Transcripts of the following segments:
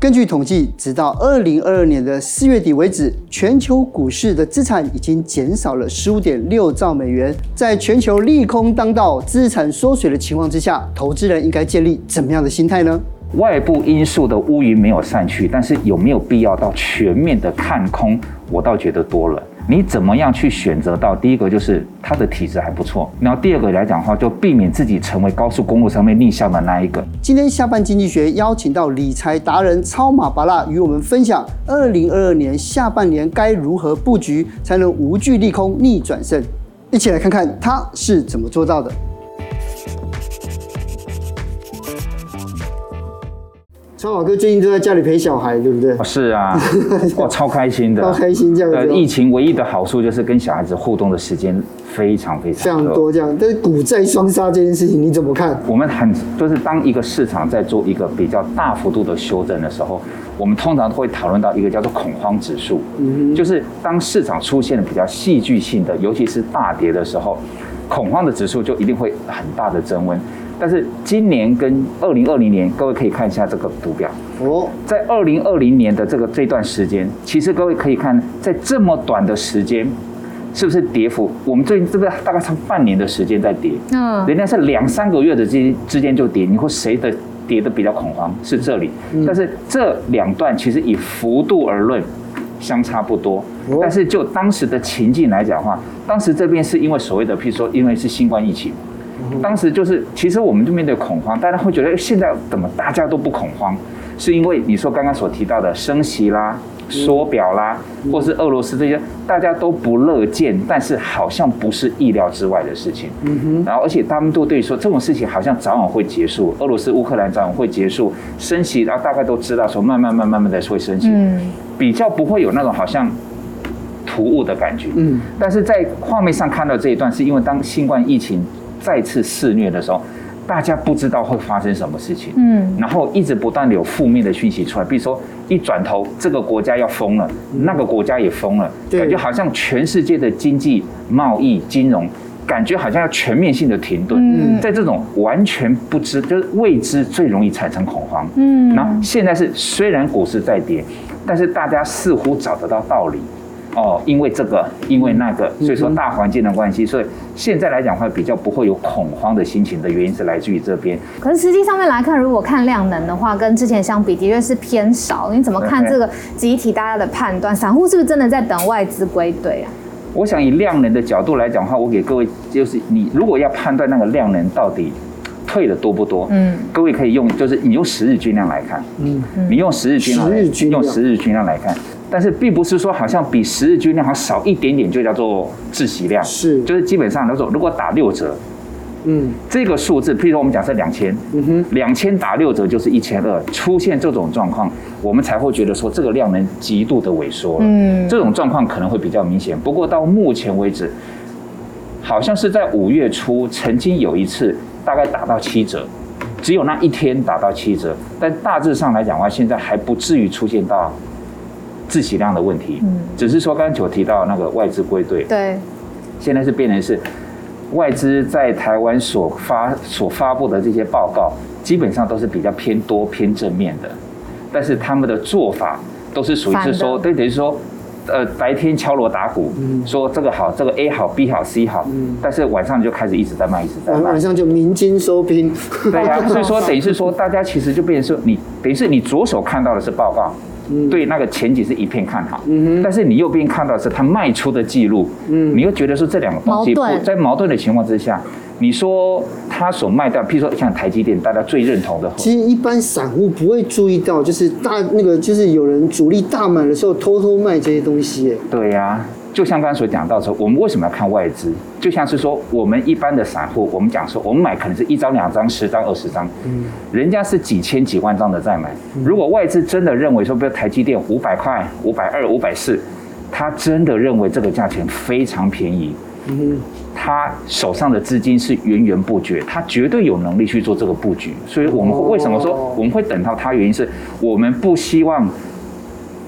根据统计，直到二零二二年的四月底为止，全球股市的资产已经减少了十五点六兆美元。在全球利空当道、资产缩水的情况之下，投资人应该建立怎么样的心态呢？外部因素的乌云没有散去，但是有没有必要到全面的看空？我倒觉得多了。你怎么样去选择到？第一个就是他的体质还不错，然后第二个来讲的话，就避免自己成为高速公路上面逆向的那一个。今天下半经济学邀请到理财达人超马巴拉与我们分享，二零二二年下半年该如何布局才能无惧利空逆转胜？一起来看看他是怎么做到的。超好哥最近都在家里陪小孩，对不对？是啊，我 超开心的，超开心这样子。呃，疫情唯一的好处就是跟小孩子互动的时间非常非常非常多，这样。但是股债双杀这件事情你怎么看？我们很就是当一个市场在做一个比较大幅度的修正的时候，我们通常会讨论到一个叫做恐慌指数，嗯，就是当市场出现了比较戏剧性的，尤其是大跌的时候，恐慌的指数就一定会很大的增温。但是今年跟二零二零年，各位可以看一下这个图表哦。在二零二零年的这个这段时间，其实各位可以看，在这么短的时间，是不是跌幅？我们最近这个大概差半年的时间在跌，嗯，人家是两三个月的之之间就跌。你说谁的跌的比较恐慌？是这里，但是这两段其实以幅度而论，相差不多。但是就当时的情境来讲的话，当时这边是因为所谓的，譬如说，因为是新冠疫情。当时就是，其实我们就面对恐慌，大家会觉得现在怎么大家都不恐慌？是因为你说刚刚所提到的升息啦、缩表啦，或是俄罗斯这些，大家都不乐见，但是好像不是意料之外的事情。嗯哼。然后，而且他们都对说这种事情好像早晚会结束，俄罗斯乌克兰早晚会结束，升息，然后大概都知道说慢慢慢慢慢的会升息，嗯，比较不会有那种好像突兀的感觉。嗯。但是在画面上看到这一段，是因为当新冠疫情。再次肆虐的时候，大家不知道会发生什么事情，嗯，然后一直不断的有负面的讯息出来，比如说一转头这个国家要封了，那个国家也封了，感觉好像全世界的经济、贸易、金融，感觉好像要全面性的停顿。嗯，在这种完全不知，就是未知最容易产生恐慌。嗯，然后现在是虽然股市在跌，但是大家似乎找得到道理。哦，因为这个，因为那个，所以说大环境的关系，所以现在来讲话比较不会有恐慌的心情的原因是来自于这边。可是实际上面来看，如果看量能的话，跟之前相比的确是偏少。你怎么看这个集体大家的判断？散户是不是真的在等外资归队啊？我想以量能的角度来讲的话，我给各位就是你如果要判断那个量能到底退的多不多，嗯，各位可以用就是你用十日均量来看，嗯，你用十日均量，用十日均量来看。但是并不是说好像比十日均量好少一点点就叫做窒息量，是，就是基本上那种如果打六折，嗯，这个数字，譬如说我们假设两千，嗯哼，两千打六折就是一千二，出现这种状况，我们才会觉得说这个量能极度的萎缩了，嗯，这种状况可能会比较明显。不过到目前为止，好像是在五月初曾经有一次大概打到七折，只有那一天打到七折，但大致上来讲的话，现在还不至于出现到。自息量的问题，嗯，只是说刚才我提到那个外资归队，对，现在是变成是外资在台湾所发所发布的这些报告，基本上都是比较偏多偏正面的，但是他们的做法都是属于是说，对，等于说，呃，白天敲锣打鼓，嗯，说这个好，这个 A 好，B 好，C 好，嗯，但是晚上就开始一直在卖，一直在卖，晚上就鸣金收兵，对呀，所以说等于是说，大家其实就变成说，你等于是你左手看到的是报告。对那个前景是一片看好，嗯，但是你右边看到的是他卖出的记录，嗯，你又觉得说这两个东西不在矛盾的情况之下，你说他所卖掉，譬如说像台积电，大家最认同的，其实一般散户不会注意到，就是大那个就是有人主力大买的时候偷偷卖这些东西，对呀、啊。就像刚才所讲到说，我们为什么要看外资？就像是说，我们一般的散户，我们讲说，我们买可能是一张、两张、十张、二十张，嗯，人家是几千、几万张的在买。如果外资真的认为说，比如台积电五百块、五百二、五百四，他真的认为这个价钱非常便宜，嗯，他手上的资金是源源不绝，他绝对有能力去做这个布局。所以我们为什么说我们会等到他？原因是我们不希望。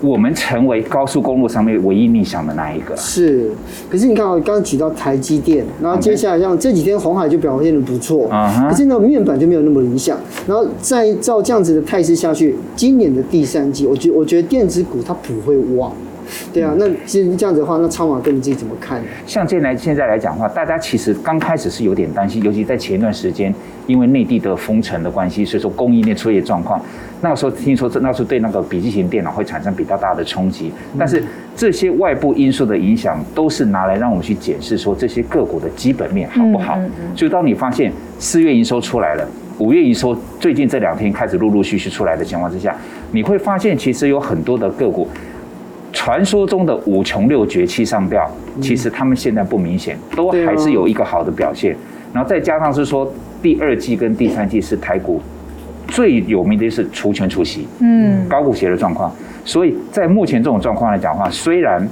我们成为高速公路上面唯一逆向的那一个。是，可是你看我刚刚举到台积电，然后接下来像这几天红海就表现的不错，Okay. 可是呢面板就没有那么理想。然后再照这样子的态势下去，今年的第三季，我觉我觉得电子股它不会旺。对啊，那其实这样子的话，那超马哥你自己怎么看？像现在现在来讲的话，大家其实刚开始是有点担心，尤其在前一段时间，因为内地的封城的关系，所以说供应链出现状况。那个时候听说这那时候对那个笔记型电脑会产生比较大的冲击。但是这些外部因素的影响，都是拿来让我们去检视说这些个股的基本面好不好。所以当你发现四月营收出来了，五月营收最近这两天开始陆陆续续出来的情况之下，你会发现其实有很多的个股。传说中的五穷六绝七上吊，其实他们现在不明显，都还是有一个好的表现。然后再加上是说，第二季跟第三季是台股最有名的就是除权除息，嗯，高股息的状况。所以在目前这种状况来讲的话，虽然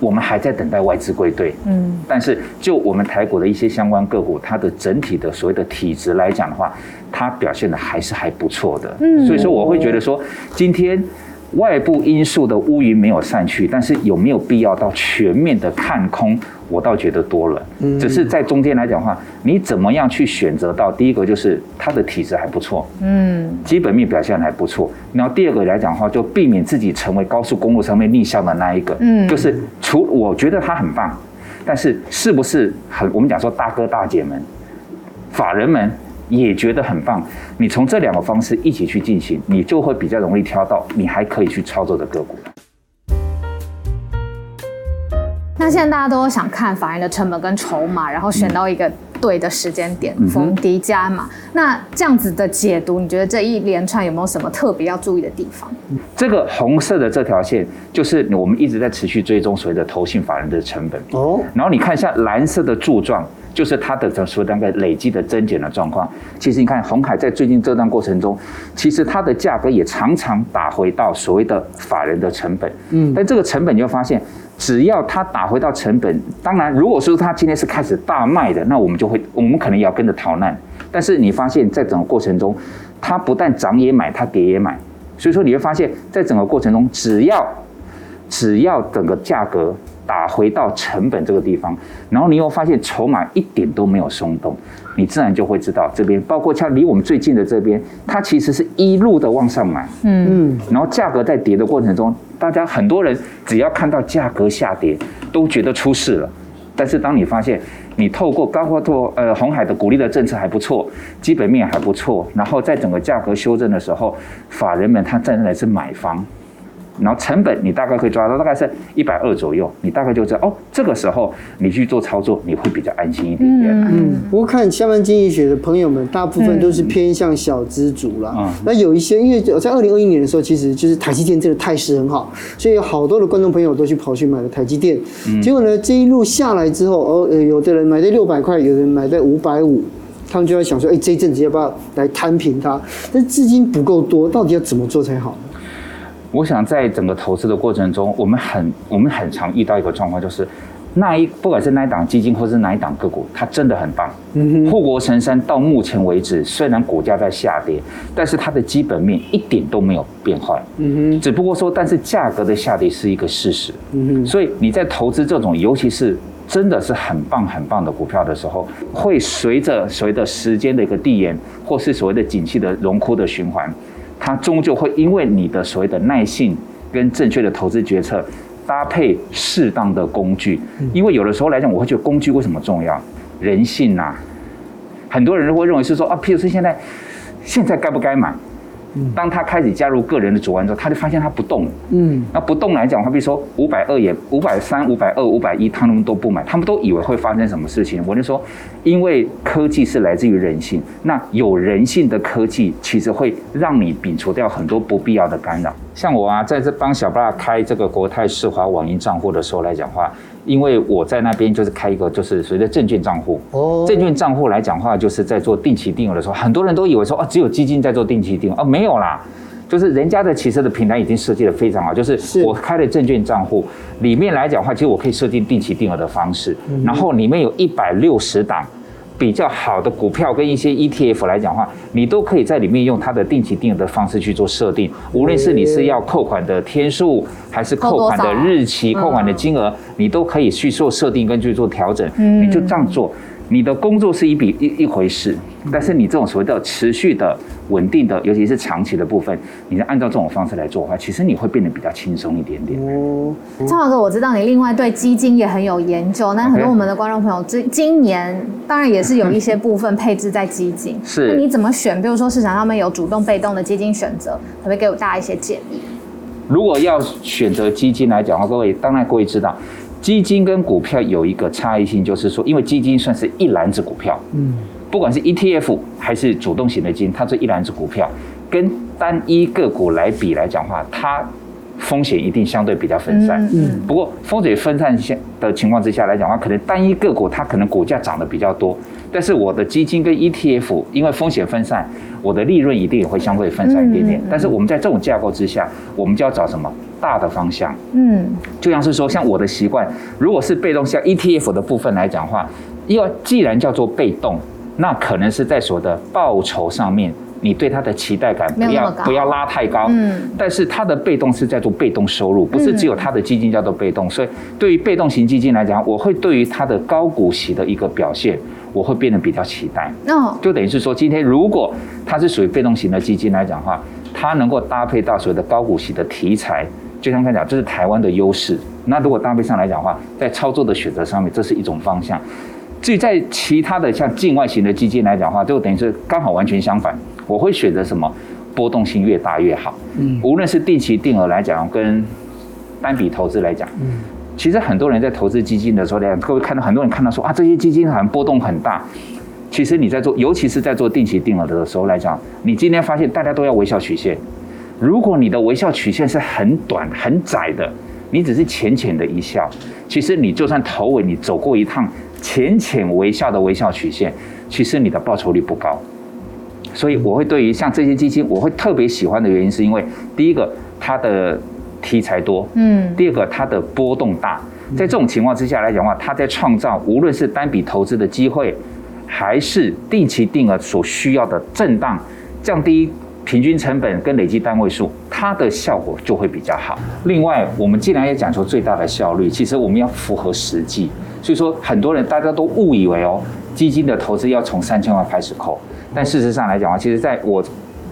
我们还在等待外资归队，嗯，但是就我们台股的一些相关个股，它的整体的所谓的体质来讲的话，它表现的还是还不错的。嗯，所以说我会觉得说今天。外部因素的乌云没有散去，但是有没有必要到全面的看空？我倒觉得多了。嗯，只是在中间来讲的话，你怎么样去选择到？第一个就是它的体质还不错，嗯，基本面表现还不错。然后第二个来讲的话，就避免自己成为高速公路上面逆向的那一个。嗯，就是除我觉得它很棒，但是是不是很？我们讲说大哥大姐们、法人们。也觉得很棒，你从这两个方式一起去进行，你就会比较容易挑到你还可以去操作的个股。那现在大家都想看法人的成本跟筹码，然后选到一个对的时间点逢低加码。那这样子的解读，你觉得这一连串有没有什么特别要注意的地方？这个红色的这条线就是我们一直在持续追踪所谓的投信法人的成本哦。然后你看一下蓝色的柱状。就是它的所谓的累积的增减的状况。其实你看红海在最近这段过程中，其实它的价格也常常打回到所谓的法人的成本。嗯，但这个成本你会发现，只要它打回到成本，当然如果说它今天是开始大卖的，那我们就会，我们可能也要跟着逃难。但是你发现在整个过程中，它不但涨也买，它跌也买。所以说你会发现在整个过程中，只要只要整个价格。打回到成本这个地方，然后你又发现筹码一点都没有松动，你自然就会知道这边，包括像离我们最近的这边，它其实是一路的往上买，嗯，然后价格在跌的过程中，大家很多人只要看到价格下跌，都觉得出事了。但是当你发现你透过高获拓呃红海的鼓励的政策还不错，基本面还不错，然后在整个价格修正的时候，法人们他站在的是买方。然后成本你大概可以抓到大概是一百二左右，你大概就知道哦，这个时候你去做操作，你会比较安心一点点。嗯，嗯，不过看下班经济学的朋友们，大部分都是偏向小资族啦。嗯，那有一些，因为在二零二一年的时候，其实就是台积电这个态势很好，所以有好多的观众朋友都去跑去买了台积电。嗯，结果呢，这一路下来之后，哦，有的人买在六百块，有人买在五百五，他们就在想说，哎，这一阵子要不要来摊平它？但是资金不够多，到底要怎么做才好？我想在整个投资的过程中，我们很我们很常遇到一个状况，就是那一不管是哪一档基金或是哪一档个股，它真的很棒，护国神山到目前为止，虽然股价在下跌，但是它的基本面一点都没有变坏，嗯哼只不过说，但是价格的下跌是一个事实，嗯哼所以你在投资这种，尤其是真的是很棒很棒的股票的时候，会随着随着时间的一个递延，或是所谓的景气的荣枯的循环。它终究会因为你的所谓的耐性跟正确的投资决策，搭配适当的工具。因为有的时候来讲，我会觉得工具为什么重要？人性呐，很多人都会认为是说啊，譬如说现在现在该不该买？当他开始加入个人的主观之后，他就发现他不动。嗯，那不动来讲的话，比如说五百二也五百三、五百二、五百一，他们都不买，他们都以为会发生什么事情。我就说，因为科技是来自于人性，那有人性的科技，其实会让你摒除掉很多不必要的干扰。像我啊，在这帮小爸开这个国泰世华网银账户的时候来讲的话。因为我在那边就是开一个就是所谓的证券账户，哦，证券账户来讲话，就是在做定期定额的时候，很多人都以为说哦，只有基金在做定期定额，哦，没有啦，就是人家的其实的平台已经设计的非常好，就是我开的证券账户里面来讲的话，其实我可以设定定期定额的方式，然后里面有一百六十档比较好的股票跟一些 ETF 来讲的话，你都可以在里面用它的定期定额的方式去做设定。无论是你是要扣款的天数，还是扣款的日期、扣款的金额，你都可以去做设定跟去做调整。你就这样做。你的工作是一笔一一回事，但是你这种所谓的持续的、稳定的，尤其是长期的部分，你按照这种方式来做的话，其实你会变得比较轻松一点点。哦，昌华哥，我知道你另外对基金也很有研究，那很多我们的观众朋友，今今年当然也是有一些部分配置在基金，是，那你怎么选？比如说市场上面有主动、被动的基金选择，可不可以给我大家一些建议？如果要选择基金来讲的话，各位当然各位知道。基金跟股票有一个差异性，就是说，因为基金算是一篮子股票，嗯，不管是 ETF 还是主动型的基金，它这一篮子股票跟单一个股来比来讲的话，它风险一定相对比较分散，嗯，不过风险分散下的情况之下来讲的话，可能单一个股它可能股价涨得比较多，但是我的基金跟 ETF 因为风险分散，我的利润一定也会相对分散一点点，但是我们在这种架构之下，我们就要找什么？大的方向，嗯，就像是说，像我的习惯，如果是被动像 ETF 的部分来讲的话，因为既然叫做被动，那可能是在所谓的报酬上面，你对它的期待感不要不要拉太高，嗯，但是它的被动是在做被动收入，不是只有它的基金叫做被动，所以对于被动型基金来讲，我会对于它的高股息的一个表现，我会变得比较期待，哦，就等于是说，今天如果它是属于被动型的基金来讲的话，它能够搭配到所谓的高股息的题材。就像刚才讲，这是台湾的优势。那如果搭配上来讲的话，在操作的选择上面，这是一种方向。至于在其他的像境外型的基金来讲的话，就等于是刚好完全相反。我会选择什么？波动性越大越好。嗯，无论是定期定额来讲，跟单笔投资来讲，嗯，其实很多人在投资基金的时候，各位看到很多人看到说啊，这些基金好像波动很大。其实你在做，尤其是在做定期定额的时候来讲，你今天发现大家都要微笑曲线。如果你的微笑曲线是很短很窄的，你只是浅浅的一笑，其实你就算头尾你走过一趟浅浅微笑的微笑曲线，其实你的报酬率不高。所以我会对于像这些基金，我会特别喜欢的原因，是因为第一个它的题材多，嗯，第二个它的波动大，在这种情况之下来讲的话，它在创造无论是单笔投资的机会，还是定期定额所需要的震荡，降低。平均成本跟累计单位数，它的效果就会比较好。另外，我们既然要讲求最大的效率，其实我们要符合实际。所以说，很多人大家都误以为哦，基金的投资要从三千万开始扣。但事实上来讲啊，其实在我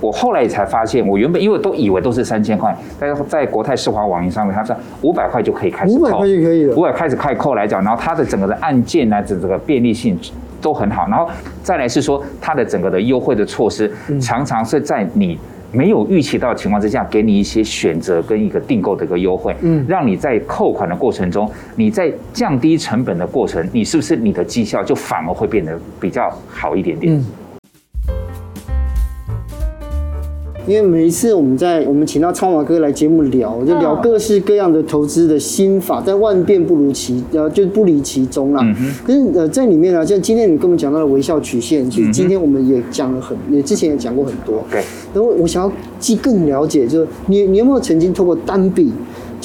我后来也才发现，我原本因为都以为都是三千块，但是在国泰世华网银上面，它是五百块就可以开始扣，五百块就可以了。五百开始开扣来讲，然后它的整个的按键呢，整个便利性。都很好，然后再来是说它的整个的优惠的措施，常常是在你没有预期到的情况之下，给你一些选择跟一个订购的一个优惠，嗯，让你在扣款的过程中，你在降低成本的过程，你是不是你的绩效就反而会变得比较好一点点？嗯因为每一次我们在我们请到超马哥来节目聊，就聊各式各样的投资的心法，但万变不如其呃，就不离其中啦。嗯哼。可是呃，在里面呢，像今天你跟我们讲到的微笑曲线，其实今天我们也讲了很，也之前也讲过很多。对。然后我想要既更了解，就是你你有没有曾经透过单笔？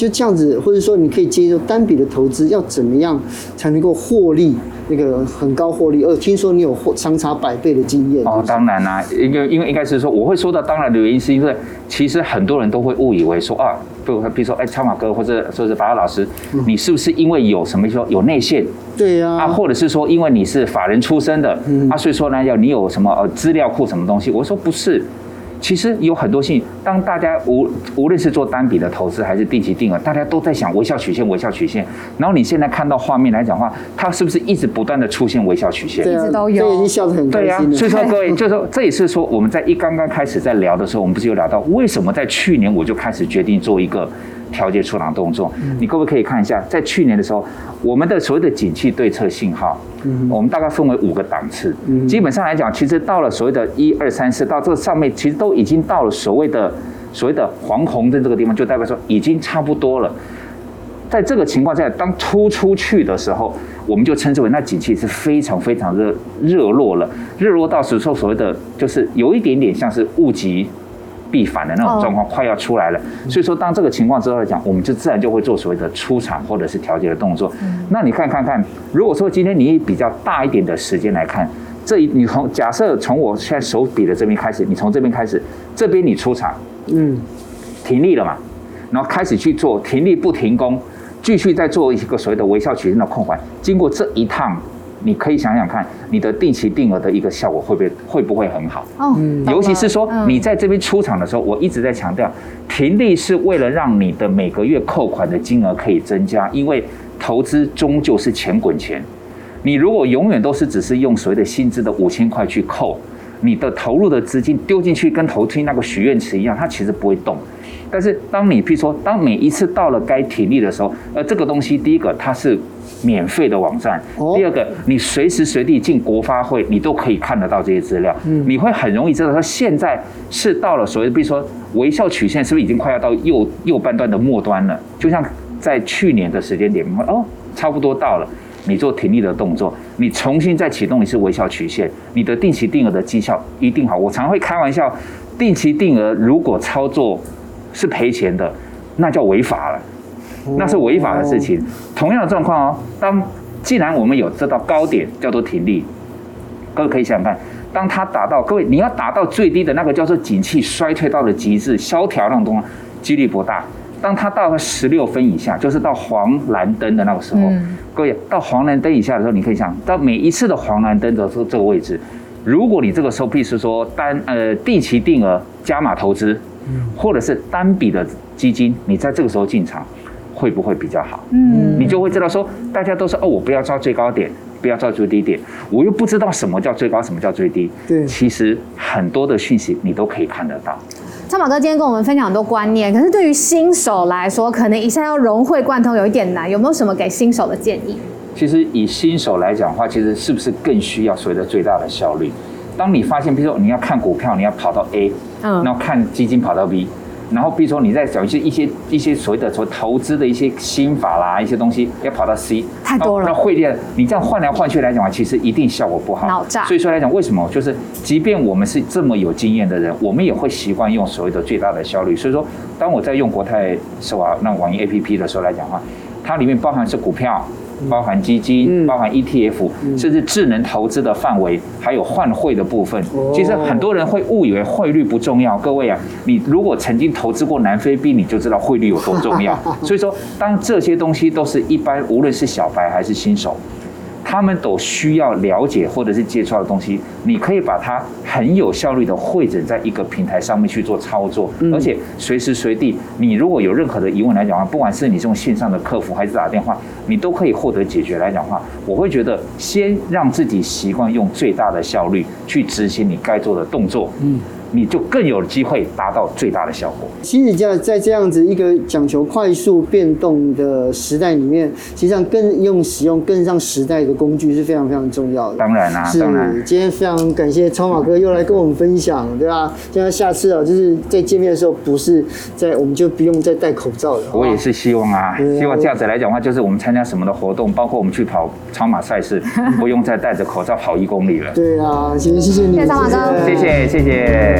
就这样子，或者说你可以接受单笔的投资，要怎么样才能够获利？那个很高获利，呃，听说你有获相差百倍的经验。哦，当然啦，因为因为应该是说，我会说到当然的原因，是因为其实很多人都会误以为说啊，比如比如说，哎，超马哥或者说是法拉老师，你是不是因为有什么说有内线？对呀。啊，或者是说因为你是法人出身的，嗯啊，所以说呢，要你有什么呃资料库什么东西？我说不是。其实有很多性，当大家无无论是做单笔的投资还是定期定额，大家都在想微笑曲线，微笑曲线。然后你现在看到画面来讲的话，它是不是一直不断的出现微笑曲线？对啊，一直都有。对，已经笑得很开心。对呀，所以说各位，就是说这也是说我们在一刚刚开始在聊的时候，我们不是有聊到为什么在去年我就开始决定做一个。调节出场动作，你各位可以看一下，在去年的时候，我们的所谓的景气对策信号，我们大概分为五个档次。基本上来讲，其实到了所谓的一二三四，到这上面其实都已经到了所谓的所谓的黄红灯这个地方，就代表说已经差不多了。在这个情况下，当突出去的时候，我们就称之为那景气是非常非常热热络了，热络到时候所谓的就是有一点点像是物极必反的那种状况快要出来了，所以说当这个情况之后来讲，我们就自然就会做所谓的出场或者是调节的动作。那你看看看，如果说今天你比较大一点的时间来看，这一你从假设从我现在手比的这边开始，你从这边开始，这边你出场，嗯，停利了嘛，然后开始去做停利不停工，继续再做一个所谓的微笑曲线的控盘，经过这一趟。你可以想想看，你的定期定额的一个效果会不会会不会很好？哦，尤其是说你在这边出场的时候，我一直在强调，停利是为了让你的每个月扣款的金额可以增加，因为投资终究是钱滚钱。你如果永远都是只是用所谓的薪资的五千块去扣，你的投入的资金丢进去跟投进那个许愿池一样，它其实不会动。但是当你譬如说，当每一次到了该停利的时候，呃，这个东西第一个它是。免费的网站。第二个，你随时随地进国发会，你都可以看得到这些资料。你会很容易知道说现在是到了所谓的，比如说微笑曲线是不是已经快要到右右半段的末端了？就像在去年的时间点，哦，差不多到了，你做停利的动作，你重新再启动一次微笑曲线，你的定期定额的绩效一定好。我常会开玩笑，定期定额如果操作是赔钱的，那叫违法了。那是违法的事情。同样的状况哦，当既然我们有这道高点叫做停利，各位可以想想看，当它达到各位你要达到最低的那个叫做景气衰退到了极致萧条那种东西，几率不大。当它到了十六分以下，就是到黄蓝灯的那个时候，各位到黄蓝灯以下的时候，你可以想到每一次的黄蓝灯的时候这个位置，如果你这个时候，必须说单呃定期定额加码投资，或者是单笔的基金，你在这个时候进场。会不会比较好？嗯，你就会知道说，大家都说哦，我不要抓最高点，不要抓最低点，我又不知道什么叫最高，什么叫最低。对，其实很多的讯息你都可以看得到。超马哥今天跟我们分享很多观念，可是对于新手来说，可能一下要融会贯通有一点难，有没有什么给新手的建议？其实以新手来讲的话，其实是不是更需要所谓的最大的效率？当你发现，比如说你要看股票，你要跑到 A，嗯，然后看基金跑到 B。然后，比如说你在找一些一些一些所谓的说投资的一些心法啦，一些东西要跑到 C，太多了。那汇率，你这样换来换去来讲的话，其实一定效果不好。脑炸。所以说来讲，为什么就是即便我们是这么有经验的人，我们也会习惯用所谓的最大的效率。所以说，当我在用国泰是吧那网银 APP 的时候来讲的话，它里面包含是股票。包含基金，包含 ETF，甚至智能投资的范围，还有换汇的部分。其实很多人会误以为汇率不重要。各位啊，你如果曾经投资过南非币，你就知道汇率有多重要。所以说，当这些东西都是一般，无论是小白还是新手。他们都需要了解或者是接触到的东西，你可以把它很有效率的汇整在一个平台上面去做操作，而且随时随地，你如果有任何的疑问来讲的话，不管是你这种线上的客服还是打电话，你都可以获得解决来讲的话，我会觉得先让自己习惯用最大的效率去执行你该做的动作。嗯。你就更有机会达到最大的效果。其实，在在这样子一个讲求快速变动的时代里面，实际上更用使用更上时代的工具是非常非常重要的。当然啦、啊，当然。今天非常感谢超马哥又来跟我们分享，对吧？这样下次啊，就是在见面的时候，不是在我们就不用再戴口罩了。我也是希望啊，希望这样子来讲的话，就是我们参加什么的活动，包括我们去跑超马赛事，不用再戴着口罩跑一公里了。对啊，谢谢谢谢你，谢谢超马哥，谢谢谢谢。